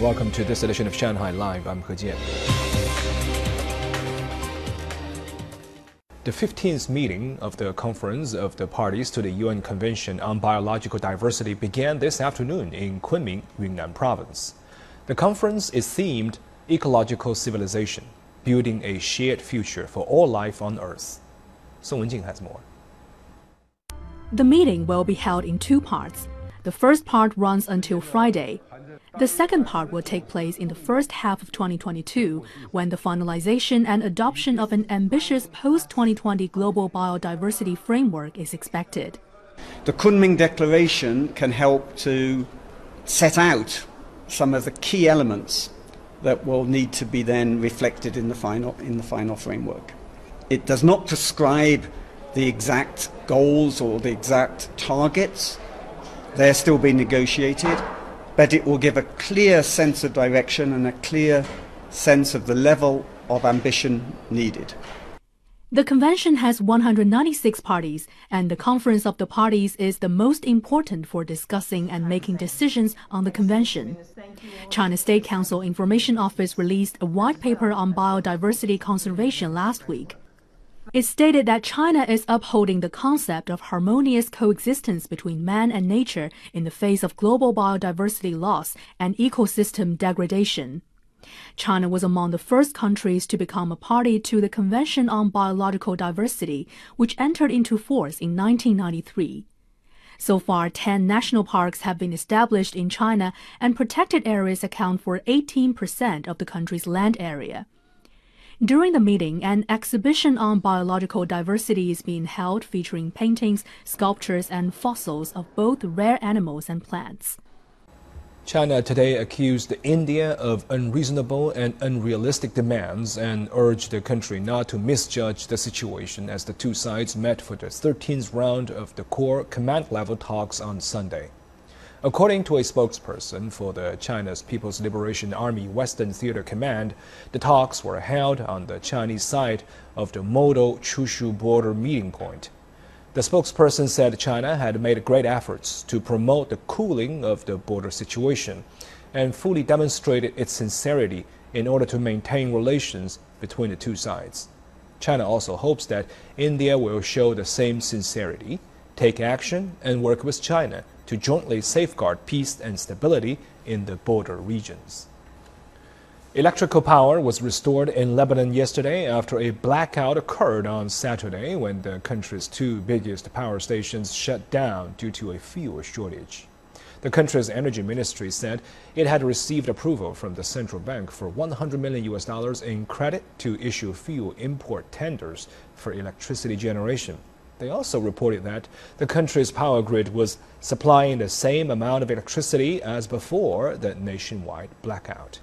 Welcome to this edition of Shanghai Live. I'm He Jian. The 15th meeting of the Conference of the Parties to the UN Convention on Biological Diversity began this afternoon in Kunming, Yunnan Province. The conference is themed Ecological Civilization, Building a Shared Future for All Life on Earth. Song Wenjing has more. The meeting will be held in two parts. The first part runs until Friday. The second part will take place in the first half of 2022 when the finalization and adoption of an ambitious post 2020 global biodiversity framework is expected. The Kunming Declaration can help to set out some of the key elements that will need to be then reflected in the final, in the final framework. It does not prescribe the exact goals or the exact targets they're still being negotiated, but it will give a clear sense of direction and a clear sense of the level of ambition needed. The convention has 196 parties, and the Conference of the Parties is the most important for discussing and making decisions on the convention. China State Council Information Office released a white paper on biodiversity conservation last week. It stated that China is upholding the concept of harmonious coexistence between man and nature in the face of global biodiversity loss and ecosystem degradation. China was among the first countries to become a party to the Convention on Biological Diversity, which entered into force in 1993. So far, 10 national parks have been established in China, and protected areas account for 18% of the country's land area. During the meeting, an exhibition on biological diversity is being held featuring paintings, sculptures, and fossils of both rare animals and plants. China today accused India of unreasonable and unrealistic demands and urged the country not to misjudge the situation as the two sides met for the 13th round of the corps command level talks on Sunday. According to a spokesperson for the China's People's Liberation Army Western Theater Command, the talks were held on the Chinese side of the Moldo Chushul border meeting point. The spokesperson said China had made great efforts to promote the cooling of the border situation and fully demonstrated its sincerity in order to maintain relations between the two sides. China also hopes that India will show the same sincerity, take action, and work with China to jointly safeguard peace and stability in the border regions. Electrical power was restored in Lebanon yesterday after a blackout occurred on Saturday when the country's two biggest power stations shut down due to a fuel shortage. The country's energy ministry said it had received approval from the central bank for 100 million US dollars in credit to issue fuel import tenders for electricity generation. They also reported that the country's power grid was supplying the same amount of electricity as before the nationwide blackout.